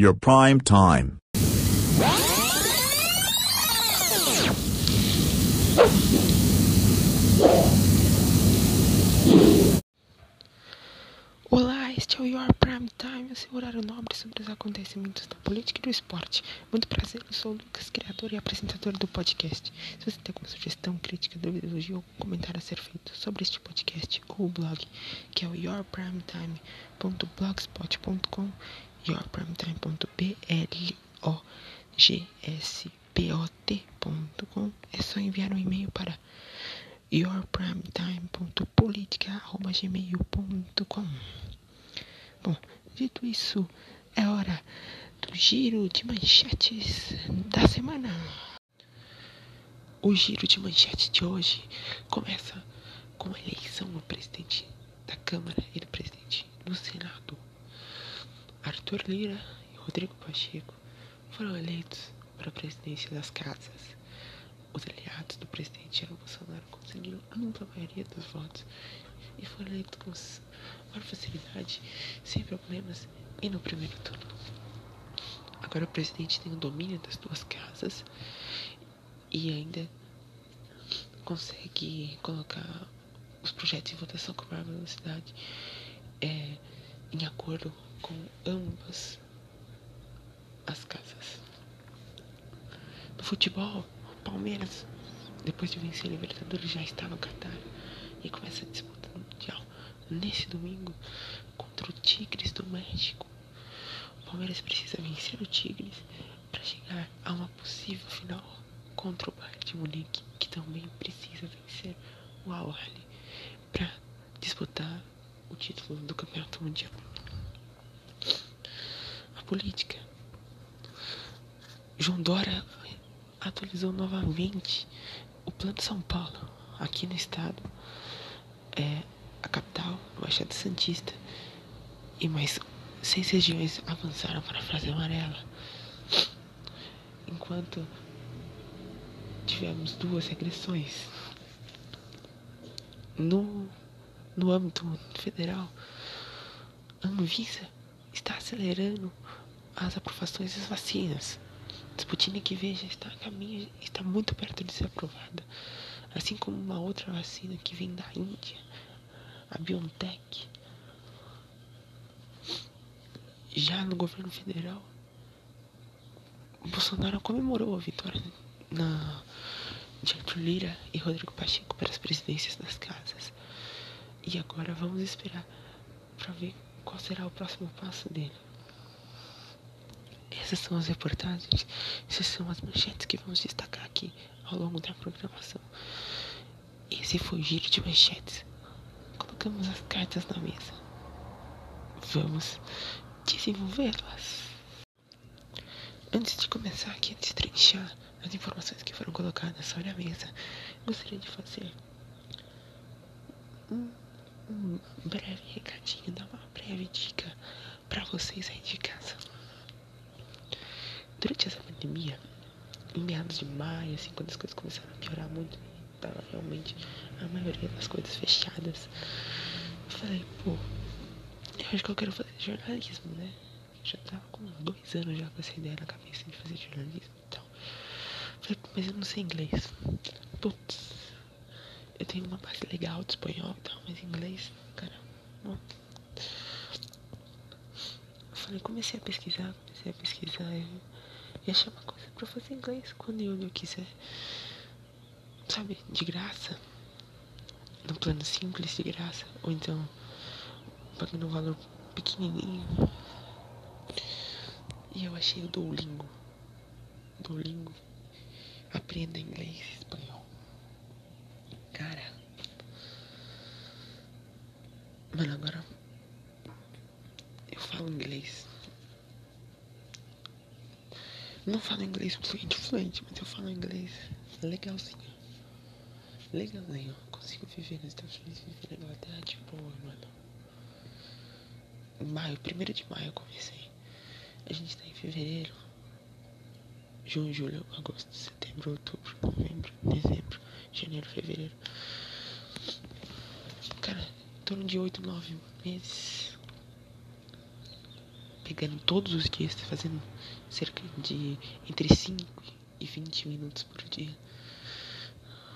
Your prime time. Olá, este é o Your Prime Time, o seu horário nobre sobre os acontecimentos da política e do esporte. Muito prazer, eu sou o Lucas, criador e apresentador do podcast. Se você tem alguma sugestão, crítica, dúvida, elogio ou comentário a ser feito sobre este podcast ou o blog, que é o yourprimetime.blogspot.com, yourprimetime.blogspot.com, é só enviar um e-mail para yourprimetime.politica.gmail.com Bom, dito isso, é hora do giro de manchetes da semana. O giro de manchetes de hoje começa com a eleição do presidente da Câmara e do presidente do Senado. Arthur Lira e Rodrigo Pacheco foram eleitos para a presidência das casas. Os aliados do presidente Jair Bolsonaro conseguiram ampla maioria dos votos e foram eleitos com maior facilidade, sem problemas e no primeiro turno. Agora o presidente tem o domínio das duas casas e ainda consegue colocar os projetos em votação com maior velocidade é, em acordo com ambas as casas. No futebol, o Palmeiras, depois de vencer a Libertadores, já está no Catar e começa a disputa mundial nesse domingo contra o Tigres do México. O Palmeiras precisa vencer o Tigres para chegar a uma possível final contra o Bayern de Munique, que também precisa vencer o Al para disputar o título do Campeonato Mundial. Política. João Dória atualizou novamente o Plano São Paulo aqui no estado. É, a capital, Baixada Santista, e mais seis regiões avançaram para a fase amarela, enquanto tivemos duas regressões. No, no âmbito federal, a Anvisa está acelerando as aprovações das vacinas. Sputnik V já está a caminho, está muito perto de ser aprovada, assim como uma outra vacina que vem da Índia a BioNTech. Já no governo federal, Bolsonaro comemorou a vitória na, de Arthur Lira e Rodrigo Pacheco para as presidências das casas. E agora vamos esperar para ver qual será o próximo passo dele. Essas são as reportagens, essas são as manchetes que vamos destacar aqui ao longo da programação. Esse foi o giro de manchetes colocamos as cartas na mesa. Vamos desenvolvê-las. Antes de começar aqui a destrinchar as informações que foram colocadas sobre a mesa, gostaria de fazer um, um breve recadinho, dar uma breve dica para vocês aí de casa. Durante essa pandemia, em meados de maio, assim, quando as coisas começaram a piorar muito, tava realmente a maioria das coisas fechadas. Eu falei, pô, eu acho que eu quero fazer jornalismo, né? já tava com dois anos já com essa ideia na cabeça de fazer jornalismo e tal. Falei, mas eu não sei inglês. Putz, eu tenho uma base legal de espanhol e tal, mas inglês, cara, não. Eu falei, comecei a pesquisar, comecei a pesquisar e, e achei uma coisa pra fazer inglês quando eu, eu quiser sabe, de graça, no plano simples de graça, ou então pagando um valor pequenininho. E eu achei o Duolingo. Duolingo. Aprenda inglês e espanhol. Cara. Mano, agora eu falo inglês. Não falo inglês fluente, fluente, mas eu falo inglês legalzinho legalzinho. Consigo viver nos Estados Unidos, viver na Inglaterra de boa, mano. Maio, primeiro de maio eu comecei. A gente tá em fevereiro. Junho, julho, agosto, setembro, outubro, novembro, dezembro, janeiro, fevereiro. Cara, em torno de 8, 9 meses. Pegando todos os dias, fazendo cerca de entre 5 e 20 minutos por dia.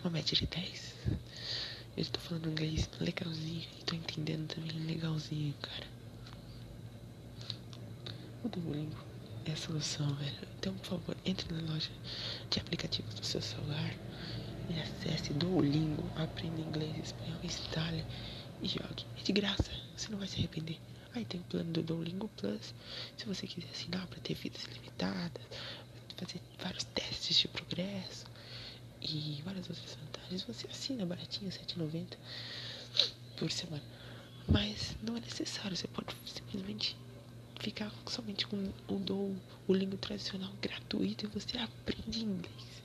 Uma média de 10. Eu estou falando inglês legalzinho e tô entendendo também legalzinho, cara. O Duolingo é a solução, velho. Então, por favor, entre na loja de aplicativos do seu celular e acesse Duolingo, aprenda inglês, espanhol, instale e jogue. É de graça, você não vai se arrepender. Aí tem o plano do Duolingo Plus, se você quiser assinar para ter vidas limitadas, fazer vários testes de progresso e várias outras vantagens. Você assina baratinho, R$7,90 por semana. Mas não é necessário, você pode simplesmente ficar somente com o do o língua tradicional gratuito e você aprende inglês,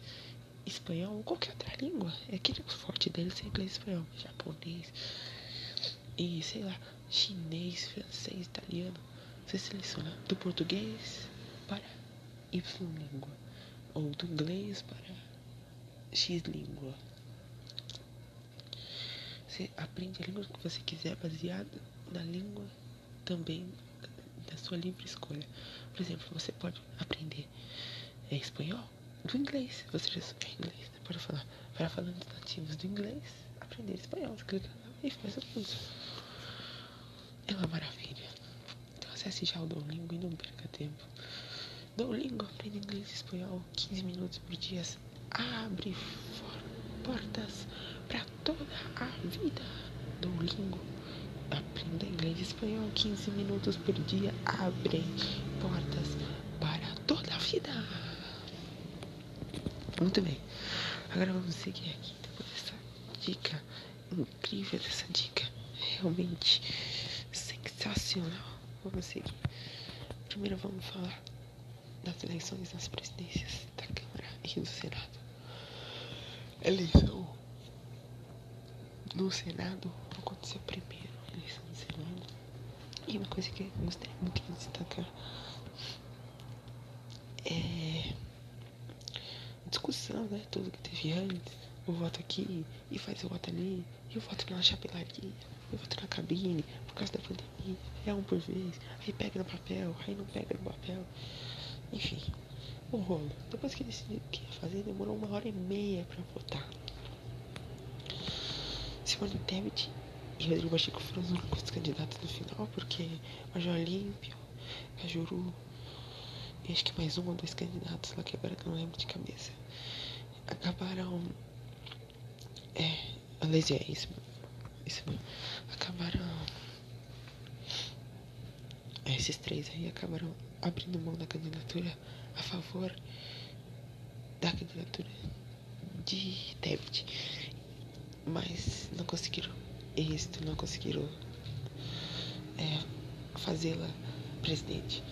espanhol ou qualquer outra língua. É aquele forte deles é inglês, espanhol, japonês e sei lá, chinês, francês, italiano. Você seleciona do português para Y língua ou do inglês para X língua. Você aprende a língua que você quiser baseado na língua também da sua livre escolha. Por exemplo, você pode aprender é, espanhol do inglês. Você já sabe inglês, você pode falar para falantes nativos do inglês, aprender espanhol. Clica lá e faz o curso. É uma maravilha. Então acesse já o Duolingo e não perca tempo. Duolingo aprende inglês e espanhol 15 minutos por dia. Abre portas para toda a vida. Duolingo aprenda inglês e espanhol 15 minutos por dia. Abre portas para toda a vida. Muito bem. Agora vamos seguir aqui depois dessa dica incrível, dessa dica realmente sensacional. Vamos seguir. Primeiro vamos falar das eleições das presidências da Câmara e do Senado. Eleição no Senado aconteceu primeiro, eleição do Senado. E uma coisa que eu gostaria muito de destacar é discussão, né? Tudo que teve antes, o voto aqui e faz o voto ali, e o voto na chapelaria, e o voto na cabine, por causa da pandemia, é um por vez, aí pega no papel, aí não pega no papel. Enfim, o rolo. Depois que decidiu o que ia fazer, demorou uma hora e meia pra votar. Simone Tebet e Rodrigo Pacheco foram os únicos candidatos no final, porque Major Olímpio, Cajuru, e acho que mais um ou dois candidatos lá que agora não lembro de cabeça, acabaram. É, aliás, é isso, isso. Acabaram. É, esses três aí acabaram abrindo mão da candidatura a favor da candidatura de Tebet. Mas não conseguiram êxito, não conseguiram é, fazê-la presidente.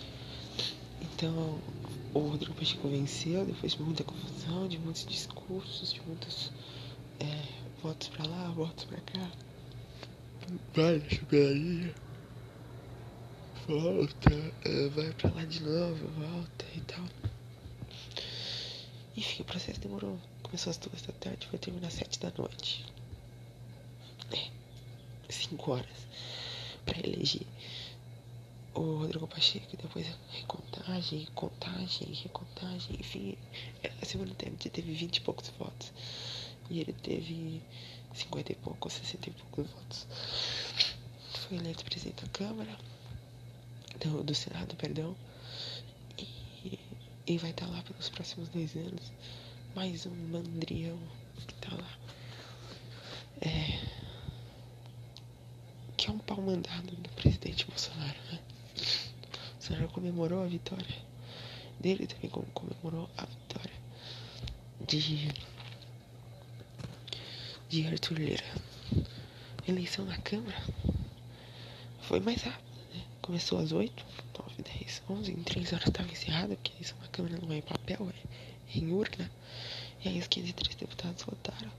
Então o Rodrigo Pacheco venceu depois de muita confusão, de muitos discursos, de muitos votos pra lá, votos pra cá. Vai, chupelaria volta, é, vai pra lá de novo, volta e tal. Enfim, o processo demorou. Começou às duas da tarde, vai terminar às sete da noite. É, cinco horas pra eleger o Rodrigo Pacheco, depois recontagem, contagem, recontagem, enfim. A semana Tebet teve vinte e poucos votos. E ele teve cinquenta e poucos, sessenta e poucos votos. Foi eleito presidente da Câmara do, do Senado, perdão. E, e vai estar tá lá pelos próximos dois anos. Mais um mandrião que tá lá. É, que é um pau mandado do presidente Bolsonaro, né? Bolsonaro comemorou a vitória dele também comemorou a vitória de de Arthur Lira. Eleição na Câmara foi mais rápido. Começou às 8, 9, 10, 11, em 3 horas estava encerrado, porque isso é uma câmera não é em papel, é em urna. E aí os 503 deputados votaram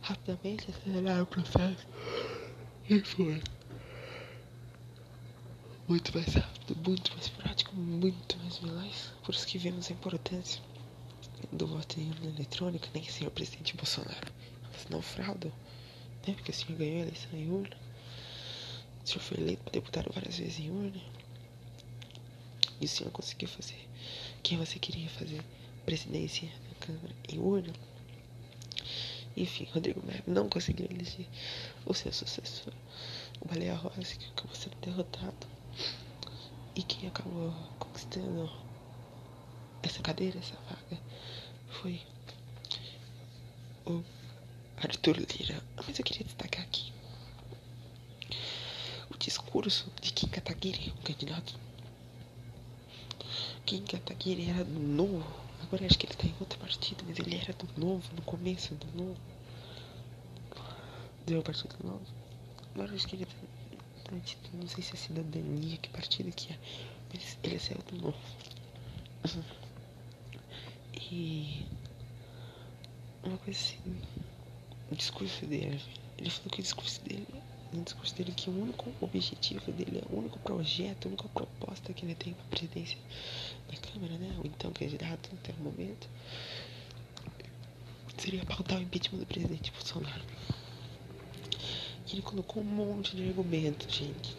rapidamente, aceleraram o processo. E foi. Muito mais rápido, muito mais prático, muito mais veloz. Por isso que vemos a importância do voto em urna eletrônica, nem senhor presidente Bolsonaro. Fraudam, né? Porque o senhor ganhou a eleição em urna. O senhor foi eleito deputado várias vezes em urna. e o senhor conseguiu fazer quem você queria fazer presidência da Câmara em urna. Enfim, Rodrigo Maia não conseguiu eleger o seu sucessor, o Baleia Rossi, que acabou sendo derrotado. E quem acabou conquistando essa cadeira, essa vaga, foi o Arthur Lira. Mas eu queria destacar aqui o discurso de Kim Kataguiri, o candidato. Kim Kataguiri era do novo. Agora acho que ele tá em outro partido, mas ele era do novo, no começo do novo. Deu o partido novo. Agora acho que ele tá. Não sei se é cidadania, que partido que é. Mas ele saiu do novo. E uma coisa assim, o discurso dele, ele falou que o discurso dele, o discurso dele que o único objetivo dele, o único projeto, a única proposta que ele tem para a presidência da Câmara, né, ou então candidato até o momento, seria pautar o impeachment do presidente Bolsonaro. E ele colocou um monte de argumentos, gente.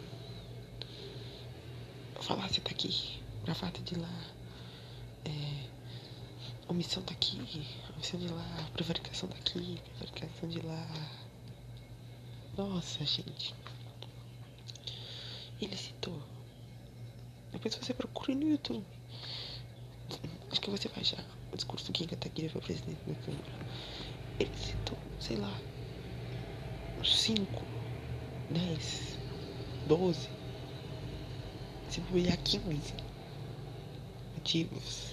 A falácia tá aqui, pra fato de lá. É, omissão tá aqui, omissão de lá, prevaricação tá aqui, prevaricação de lá. Nossa, gente. Ele citou. Depois você procura no YouTube. Acho que você vai achar o discurso do Kim Kataguiri para presidente da Câmara. Ele citou, sei lá, 5, 10, 12, se bobear 15 motivos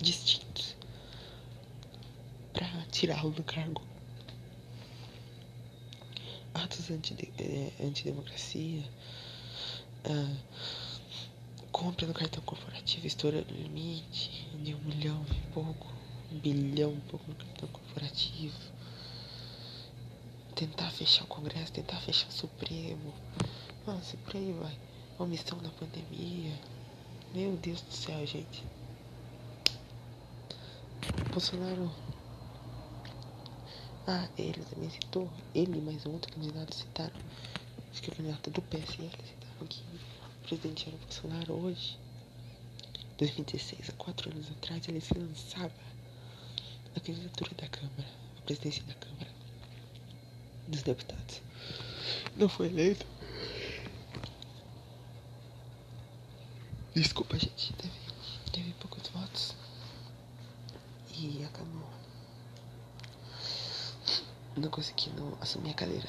distintos para tirá-lo do cargo. Atos é, antidemocracia, ah, compra no cartão corporativo estourando o limite de um milhão e pouco, um bilhão e pouco no cartão corporativo. Tentar fechar o Congresso, tentar fechar o Supremo. Nossa, por aí vai. Omissão da pandemia. Meu Deus do céu, gente. Bolsonaro. Ah, ele também citou. Ele mais um outro candidato citaram. Acho que o candidato do PSL citaram que o presidente era Bolsonaro hoje. 2016, há quatro anos atrás, ele se lançava na candidatura da Câmara, a presidência da Câmara dos Deputados. Não foi eleito. Desculpa, gente, teve, teve poucos votos e acabou não conseguindo assumir a cadeira.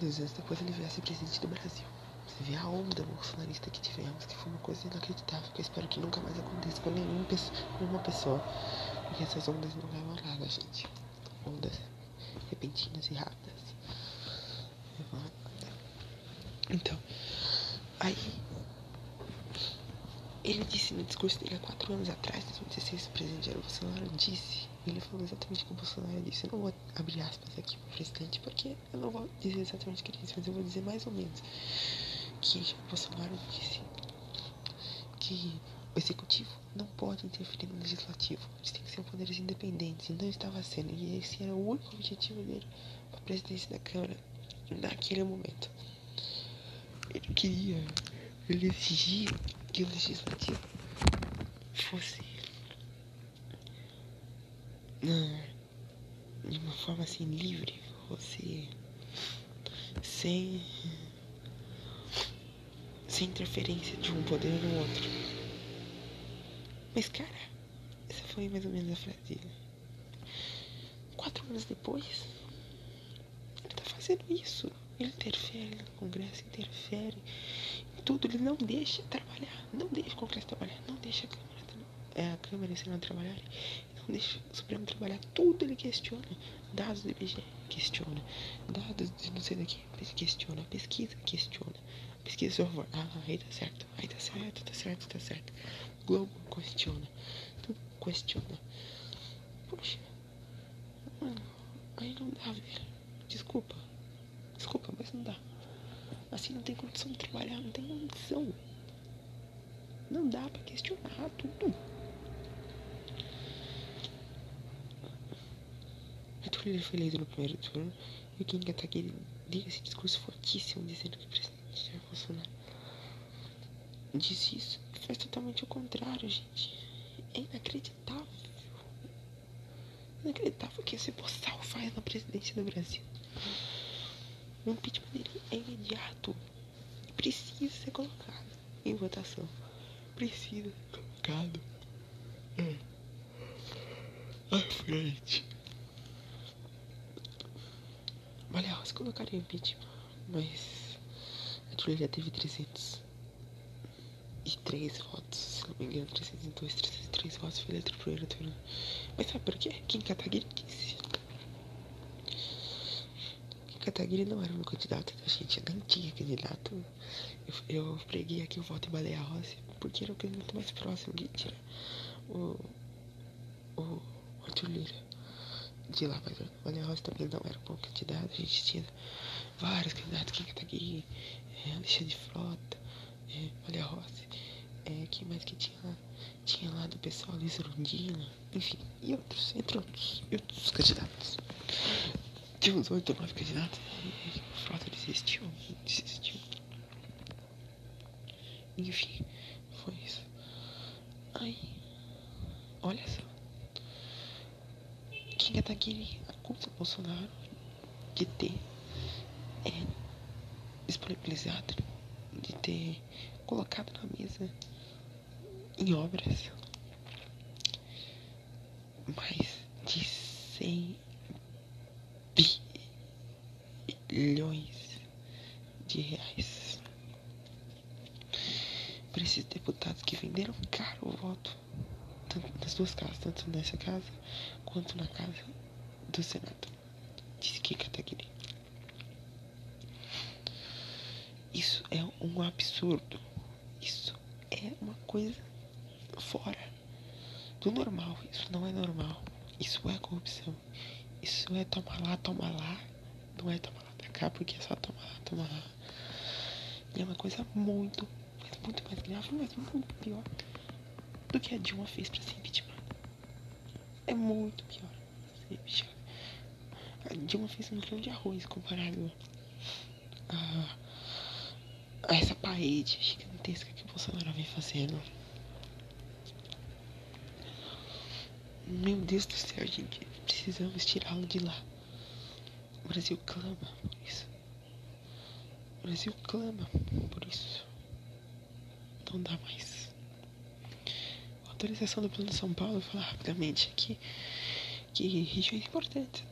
Dois anos depois ele ser presidente do Brasil. Você vê a onda bolsonarista que tivemos, que foi uma coisa inacreditável, que eu espero que nunca mais aconteça com nenhuma pessoa, nenhuma pessoa porque essas ondas não levam a nada, gente. Ondas repentinas e rápidas. Então, aí ele disse no discurso dele há quatro anos atrás, 2016, o presidente Jair Bolsonaro disse, ele falou exatamente o que o Bolsonaro disse. Eu não vou abrir aspas aqui pro presidente, porque eu não vou dizer exatamente o que ele disse, mas eu vou dizer mais ou menos. Que o Bolsonaro disse que o executivo não pode interferir no legislativo. Eles têm que ser poderes independentes. E não estava sendo. E esse era o único objetivo dele para a presidência da Câmara naquele momento. Ele queria, ele exigia que o legislativo fosse de uma forma assim livre, fosse sem sem interferência de um poder no outro. Mas cara, essa foi mais ou menos a frase dele. Quatro anos depois, ele tá fazendo isso. Ele interfere no Congresso, interfere tudo, ele não deixa trabalhar, não deixa o Congresso trabalhar, não deixa a Câmara, é, a Câmara e o Senado trabalharem, deixa o Supremo trabalhar, tudo ele questiona, dados do IBGE questiona, dados de não sei daqui, questiona, pesquisa questiona, pesquisa só ah, aí tá certo, aí tá certo, tá certo, tá certo, Globo questiona, tudo questiona, poxa, mano, aí não dá, velho, desculpa, desculpa, mas não dá. Assim não tem condição de trabalhar, não tem condição. Não dá para questionar tudo. Arthur Lira foi eleito no primeiro turno e o Kim Kataguiri deu esse discurso fortíssimo dizendo que o presidente Jair Bolsonaro disse isso, faz totalmente o contrário, gente. É inacreditável. Inacreditável que esse boçal faz na presidência do Brasil. O impeachment dele é imediato. E precisa ser colocado em votação. Precisa ser colocado. É. À frente. Aliás, colocaria impeachment. Mas a Julia já teve 303 votos, se não me engano, 302, 303 votos foi eleito primeiro turno. Mas sabe por quê? Kim Kataguiri disse. Kim Kataguiri não era meu candidato, a gente não tinha candidato. Eu, eu preguei aqui o voto em Baleia Rossi, porque era o candidato mais próximo de tirar o, o Arthur Lira de lá, mas o Baleia Rossi também não era um bom candidato, a gente tinha vários candidatos, Kim Kataguiri, é, Alexandre Frota, é, Olha Rossi, é, quem mais que tinha lá? Tinha lá do pessoal Luiz Rondina, enfim, e outros, entre outros, e outros candidatos. Tinha uns oito ou nove candidatos, e o Frota desistiu, desistiu. Enfim, foi isso. Aí, olha só. Kim Kataguiri acusa o Bolsonaro de ter é, disponibilizado, de ter colocado na mesa em obras mais de 100 bilhões de reais. Para esses deputados que venderam caro o voto tanto nas duas casas, tanto nessa casa quanto na casa do Senado. Disse que Kataguiri. Isso é um absurdo. Isso é uma coisa fora do normal. Isso não é normal. Isso é corrupção. Isso é tomar lá, tomar lá. Não é tomar lá pra cá, porque é só tomar lá, tomar lá. E é uma coisa muito, mas muito mais grave, mas muito pior do que a Dilma fez pra ser impeachment. É muito pior. A Dilma fez um grão de arroz comparado a a essa parede gigantesca que o Bolsonaro vem fazendo. Meu Deus do céu, gente. Precisamos tirá-lo de lá. O Brasil clama por isso. O Brasil clama por isso. Não dá mais. A autorização do Plano São Paulo, vou falar rapidamente aqui que regiões importantes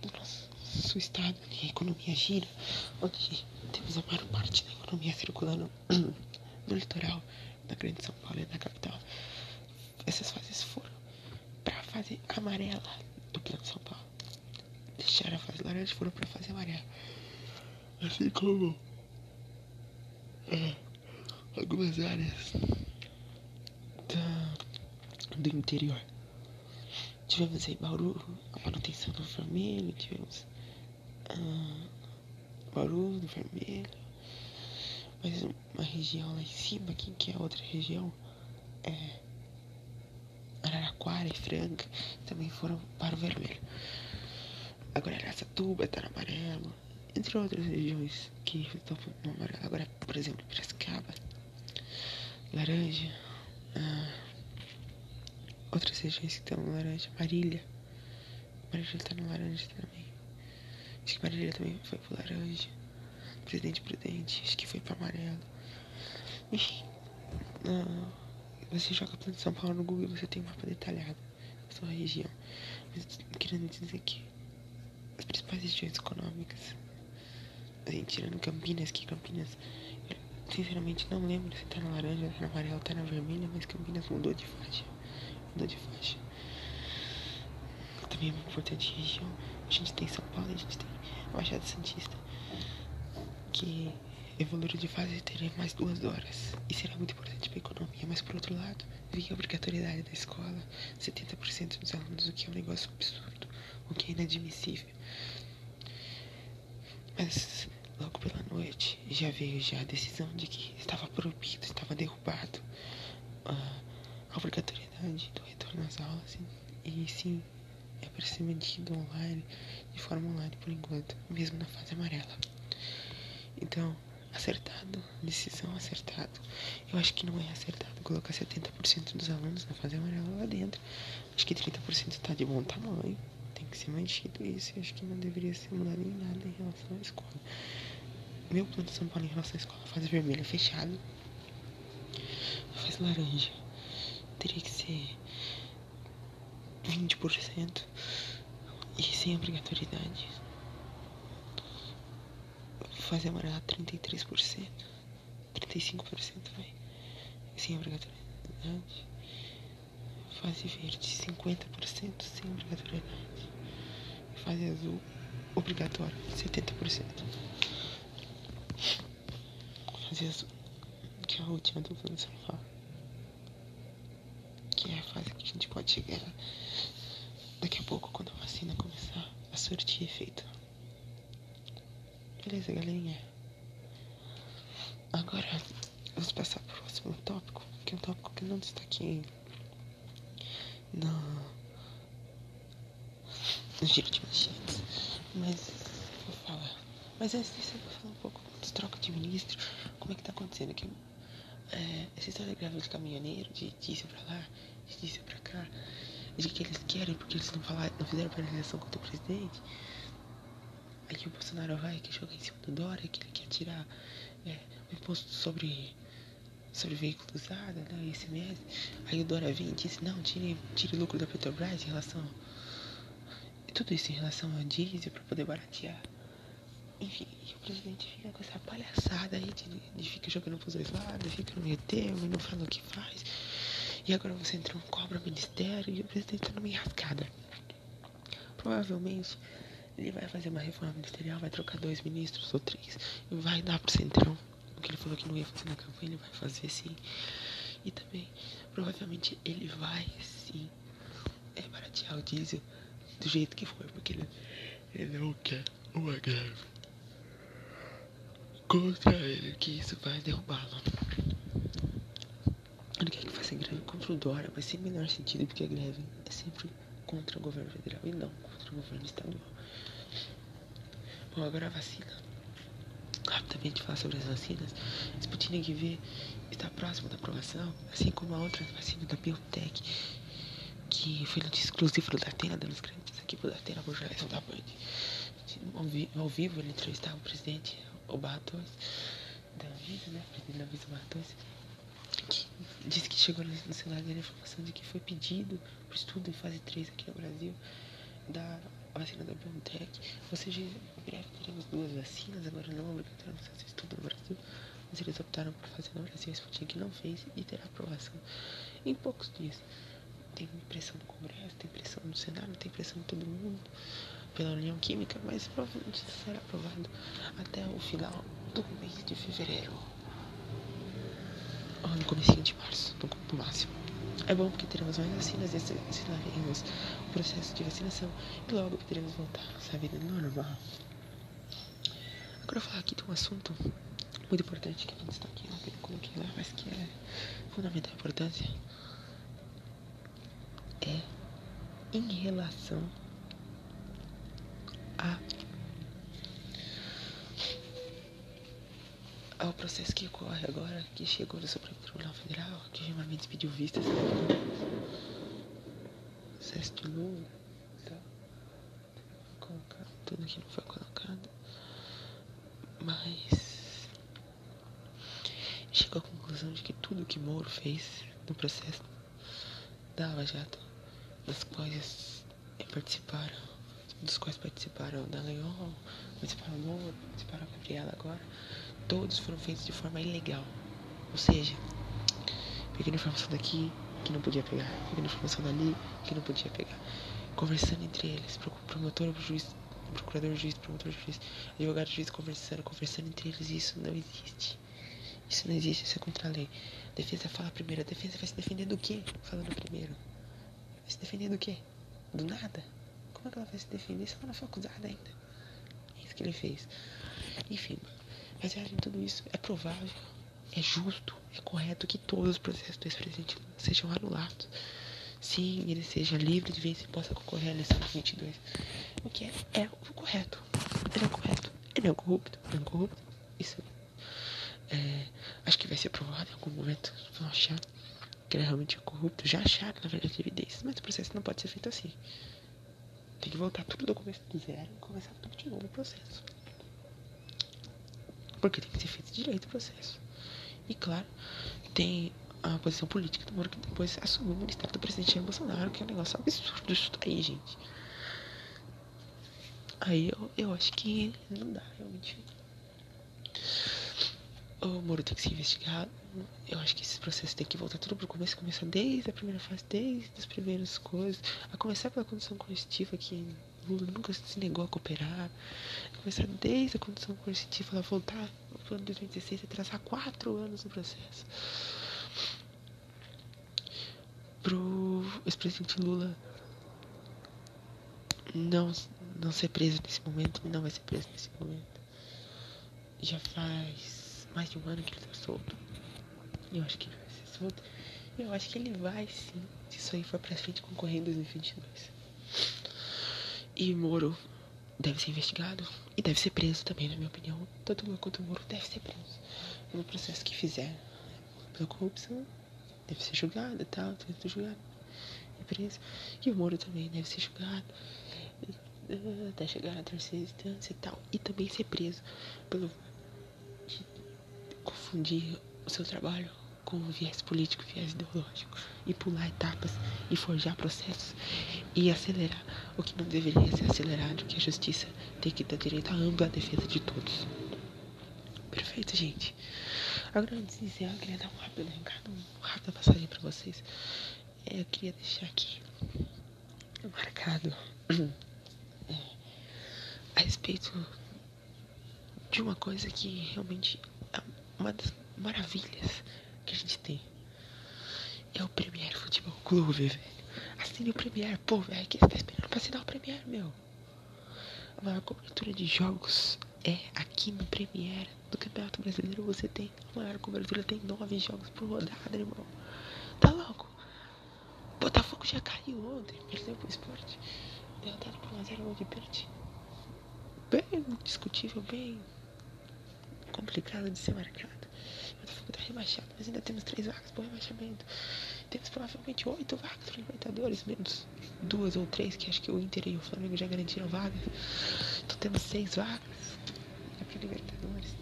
do nosso estado de economia gira, onde temos a maior parte da economia circulando no litoral da Grande São Paulo e da capital. Essas fases foram para a fase amarela do Plano São Paulo. Deixaram a fase laranja e foram para a fase amarela. Assim como é, algumas áreas da, do interior. Tivemos aí Bauru, a manutenção do vermelho, tivemos. Ah, Bauru do Vermelho. Mas uma região lá em cima, aqui que é outra região, é Araraquara e Franca, também foram para o vermelho. Agora Aracatuba está no amarelo, entre outras regiões que estão no amarelo. Agora, por exemplo, Piracicaba, laranja, ah, outras regiões que estão no laranja, Marília. Marília está no laranja também. Acho que Marília também foi pro laranja. Presidente Prudente, acho que foi pro amarelo. Uh, você joga plano de São Paulo no Google e você tem um mapa detalhado da sua região. Mas querendo dizer que as principais regiões econômicas, a gente tirando Campinas, que Campinas, eu, sinceramente não lembro se tá na laranja, tá na amarela, tá na vermelha, mas Campinas mudou de faixa. Mudou de faixa. Também importante região. A gente tem São Paulo, a gente tem Baixada Santista, que evoluíram de fase teria mais duas horas. E será muito importante para a economia, mas por outro lado, vinha a obrigatoriedade da escola, 70% dos alunos, o que é um negócio absurdo, o que é inadmissível. Mas logo pela noite já veio já a decisão de que estava proibido, estava derrubado a, a obrigatoriedade do retorno às aulas e, e sim é para ser medido online, de forma online por enquanto, mesmo na fase amarela. Então, acertado, decisão acertado. Eu acho que não é acertado colocar 70% dos alunos na fase amarela lá dentro. Acho que 30% está de bom tamanho. Tem que ser mantido isso. Eu acho que não deveria ser mudado em nada em relação à escola. Meu plano de São Paulo em relação à escola, fase vermelha fechado. Fase laranja teria que ser 20% e sem obrigatoriedade. Fase amarela 33%, 35% vai. Sem obrigatoriedade. Fase verde 50% sem obrigatoriedade. Fase azul obrigatório 70%. Fase azul, que é a última do plano Paulo que é a fase que a gente pode chegar daqui a pouco quando a vacina começar a surtir efeito. Beleza, galerinha? Agora vamos passar para o próximo tópico, que é um tópico que não destaquei no, no giro de manchetes, mas vou falar. Mas antes disso eu vou falar um pouco dos trocas de ministro, como é que tá acontecendo aqui. É, essa história grave de caminhoneiro, de disso pra lá, de disso pra cá, de que eles querem porque eles não falaram, não fizeram paralisação contra o presidente. Aí o Bolsonaro vai que joga em cima do Dória, que ele quer tirar é, o imposto sobre, sobre veículo usado, né, ICMS. Aí o Dória vem e disse, não, tire, tire lucro da Petrobras em relação. Tudo isso em relação ao diesel para poder baratear. Enfim, e o presidente fica com essa palhaçada aí de, de fica jogando pros dois lados, fica no meio termo e não fala o que faz. E agora você entra um cobra ministério e o presidente tá numa enrascada. Provavelmente ele vai fazer uma reforma ministerial, vai trocar dois ministros ou três e vai dar pro centrão. O que ele falou que não ia fazer na campanha, ele vai fazer sim. E também, provavelmente, ele vai sim é, baratear o diesel do jeito que for, porque ele, ele não quer uma greve contra ele, que isso vai derrubá-lo. Ele quer que faça greve contra o Dória, sem o menor sentido, porque a greve é sempre contra o governo federal e não contra o governo estadual. Bom, agora a vacina. Rapidamente falar sobre as vacinas. Sputnik V está próximo da aprovação, assim como a outra vacina da Biotech, que foi notícia exclusiva do Datena, dando os créditos aqui pro Datena, por jornalismo da Band. Ao vivo, ele entrevistava o presidente, o Barros, da Visa, né? O presidente da Visa, Barros, que disse que chegou no celular dele a informação de que foi pedido para estudo em fase 3 aqui no Brasil da vacina da BioNTech. Ou seja, em breve teremos duas vacinas, agora não obrigatoriamente fazer estudo no Brasil, mas eles optaram por fazer no Brasil. A Sputnik não fez e terá aprovação em poucos dias. Tem pressão no Congresso, tem pressão no Senado, tem pressão em todo mundo pela União Química, mas provavelmente será aprovado até o final do mês de fevereiro. Ou no começo de março, no máximo. É bom porque teremos mais vacinas e aceleraremos o processo de vacinação e logo poderemos voltar à vida normal. Agora eu vou falar aqui de um assunto muito importante que gente está aqui, não que eu coloquei lá, mas que é fundamental importância. É em relação a processo que ocorre agora, que chegou no Supremo Tribunal Federal, que geralmente pediu vistas processo de Lula, tá? Colocar tudo que não foi colocado, mas chegou à conclusão de que tudo que Moro fez no processo da Lava Jato, das quais participaram dos quais participaram da Leon, participaram Novo, participaram Gabriela agora, todos foram feitos de forma ilegal. Ou seja, pegando informação daqui que não podia pegar, pegando informação dali que não podia pegar, conversando entre eles, promotor, juiz, procurador, juiz, promotor, juiz, advogado, juiz, conversando, conversando entre eles, isso não existe. Isso não existe, isso é contra a lei. Defesa fala primeiro, a defesa vai se defender do quê? Falando primeiro. Vai se defender do quê? Do nada. Como é que ela vai se defender se ela não foi acusada ainda? É isso que ele fez. Enfim, baseado em tudo isso, é provável, é justo, é correto que todos os processos do ex-presidente sejam anulados. Sim, ele seja livre de vez e possa concorrer à eleição de 22. O que é, é o correto. Ele é correto. Ele é um corrupto. Ele é um corrupto. Isso É, acho que vai ser provado em algum momento. Vão achar que ele é realmente corrupto. Já acharam, na verdade, evidências. Mas o processo não pode ser feito assim. Tem que voltar tudo do começo do zero e começar tudo de novo o processo. Porque tem que ser feito direito o processo. E claro, tem a posição política do Moro que depois assumiu o ministério do presidente Jair Bolsonaro, que é um negócio absurdo isso daí, gente. Aí eu, eu acho que não dá, realmente. O Moro tem que ser investigado. Eu acho que esses processos tem que voltar tudo pro começo, começar desde a primeira fase, desde as primeiras coisas. A começar pela condição coercitiva, que Lula nunca se negou a cooperar. Começar desde a condição coercitiva, ela voltar pro ano 2016 e atrasar quatro anos no processo. Pro ex-presidente Lula não, não ser preso nesse momento, não vai ser preso nesse momento. Já faz mais de um ano que ele tá solto. Eu acho que ele vai ser solto. Eu acho que ele vai sim, se isso aí for pra frente concorrendo em 2022. E Moro deve ser investigado e deve ser preso também, na minha opinião. Tanto Lula quanto Moro deve ser preso pelo processo que fizer pela corrupção. Deve ser julgado e tal, deve ser julgado e preso. E o Moro também deve ser julgado até chegar na terceira instância e tal. E também ser preso pelo confundir o seu trabalho com viés político, viés ideológico, e pular etapas, e forjar processos, e acelerar o que não deveria ser acelerado, que a justiça tem que dar direito à ampla defesa de todos. Perfeito, gente. Agora, antes de dizer, eu queria dar um rápido recado, uma rápida passagem para vocês. É, eu queria deixar aqui marcado é, a respeito de uma coisa que realmente é uma das maravilhas que a gente tem. É o Premier Futebol Clube, velho. Assine o Premier, pô, velho. que você tá esperando pra assinar o Premier, meu? A maior cobertura de jogos é aqui no Premier do Campeonato Brasileiro. Você tem a maior cobertura, tem nove jogos por rodada, irmão. Tá louco? Botafogo já caiu ontem, perdeu pro esporte. Derrotado por 1x0 gol de pênalti. Bem discutível, bem complicado de ser marcado. O rebaixado, mas ainda temos três vagas pro rebaixamento. Temos provavelmente oito vagas para Libertadores, menos duas ou três, que acho que o Inter e o Flamengo já garantiram vagas. Então temos seis vagas para Libertadores.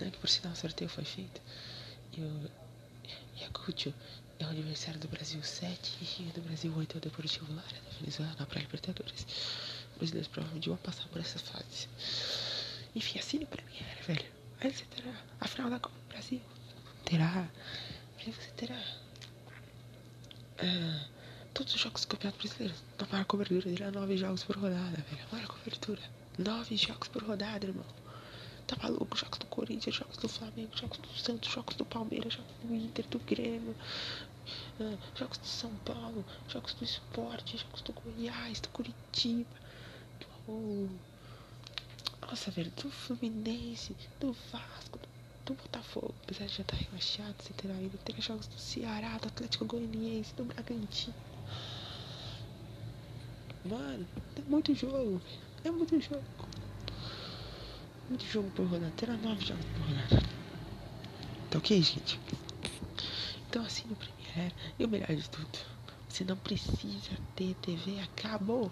Não é que por sinal o sorteio foi feito. E o Ayacucho é o aniversário do Brasil 7 e do Brasil 8 é o Deportivo Lara da Venezuela para Libertadores. Os brasileiros provavelmente vão passar por essa fase. Enfim, assine o Premier, velho. Aí você terá a final da Copa do Brasil. Terá. Aí você terá. Uh, todos os jogos do Campeonato Brasileiro. Maior cobertura é 9 jogos por rodada, velho. A maior cobertura. 9 jogos por rodada, irmão. Tá maluco? Jogos do Corinthians, jogos do Flamengo, jogos do Santos, jogos do Palmeiras, jogos do Inter, do Grêmio, uh, jogos do São Paulo, jogos do Esporte, jogos do Goiás, do Curitiba, do. Nossa, velho, do Fluminense, do Vasco, do, do Botafogo, apesar de já estar tá rebaixado, você terá ainda, terá jogos do Ceará, do Atlético Goianiense, do Bragantino. Mano, é muito jogo, é muito jogo muito jogo por rodada, terá nove jogos por rodada. Tá ok, gente? Então assine o Premiere e o melhor de tudo, você não precisa ter TV a cabo.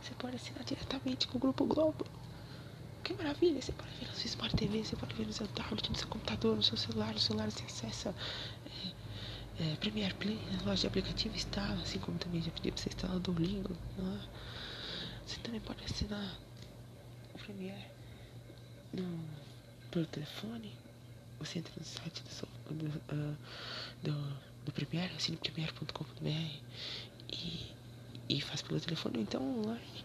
Você pode assinar diretamente com o Grupo Globo. Que maravilha! Você pode ver na sua Smart TV, você pode ver no seu tablet, no seu computador, no seu celular. No celular você acessa é, é, Premiere Play, na loja de aplicativo instala, assim como também já pedi pra você instalar o Duolingo. Né? Você também pode assinar o Premiere no, pelo telefone, você entra no site do, do, uh, do, do Premiere, cinepremiere.com.br e, e faz pelo telefone ou então online,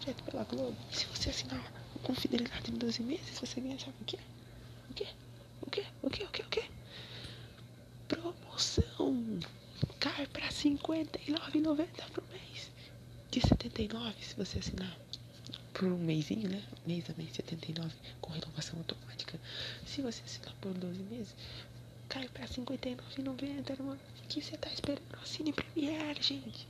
direto pela Globo. Se você assinar com fidelidade em 12 meses, você ganha sabe o quê? O quê? O quê? O quê? O quê? O quê? Promoção! Cai pra R$ 59,90 por mês. De 79 se você assinar por um mêsinho, né? Mês a mês 79 com renovação automática. Se você assinar por 12 meses, cai pra 59,90, irmão. O que você tá esperando? Assine Premiere, gente.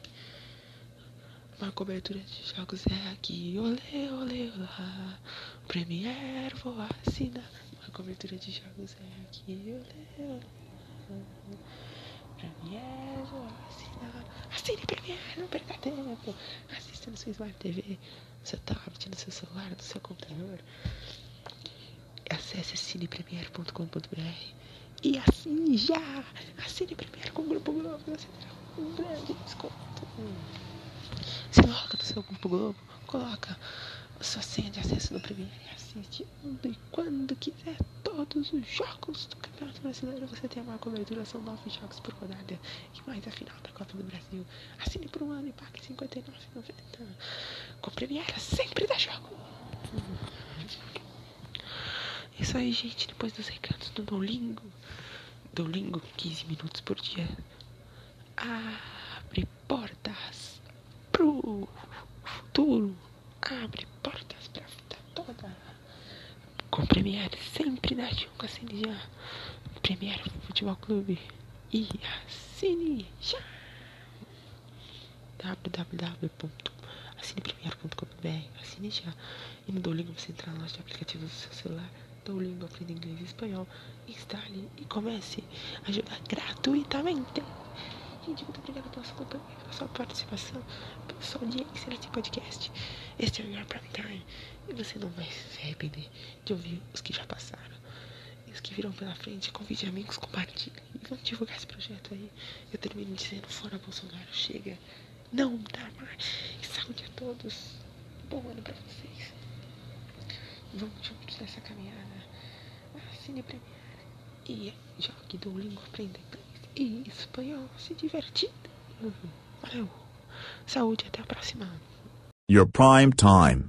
Uma cobertura de jogos é aqui. Olê, olê, olá. Premiere, vou assinar. Uma cobertura de jogos é aqui, Léo. Premiere, assina. Assine Premiere, não perca tempo. Assista no seu Smart TV, no seu tablet, no seu celular, no seu computador. Acesse cinepremiere.com.br e assine já! Assine Premiere com o Grupo Globo, você terá um grande desconto. Se loga no seu Globo, coloca sua senha de acesso no Premiere e assiste onde e quando quiser todos os jogos do Campeonato Brasileiro. Você tem uma cobertura, são nove jogos por rodada e mais a final da Copa do Brasil. Assine por um ano e pague R$ 59,90. Com Premiere sempre dá jogo. Isso aí, gente. Depois dos recados do Dolingo. Dolingo, 15 minutos por dia. Abre portas pro futuro. Abre portas pra vida toda. Com Premiere sempre na Junca Assine já. Premiere Futebol Clube. E assine já. www.assinepremiere.com.br Assine já. E no Duolingo você entra na loja de aplicativos do seu celular. Duolingo aprenda inglês e espanhol. Instale e comece a jogar gratuitamente. Gente, muito obrigada pela sua companhia, pela sua participação, pela sua audiência nesse podcast. Este é o Your Prime Time. E você não vai se arrepender de ouvir os que já passaram. E os que virão pela frente, convide amigos, compartilhe. E vamos divulgar esse projeto aí. Eu termino dizendo, fora Bolsonaro, chega. Não dá mais. Saúde a todos. Bom ano pra vocês. Vamos juntos nessa caminhada. Assine Premiere. E jogue Duolingo, aprenda inglês e espanhol se divertindo. Valeu. Saúde, até a próxima. Your prime time.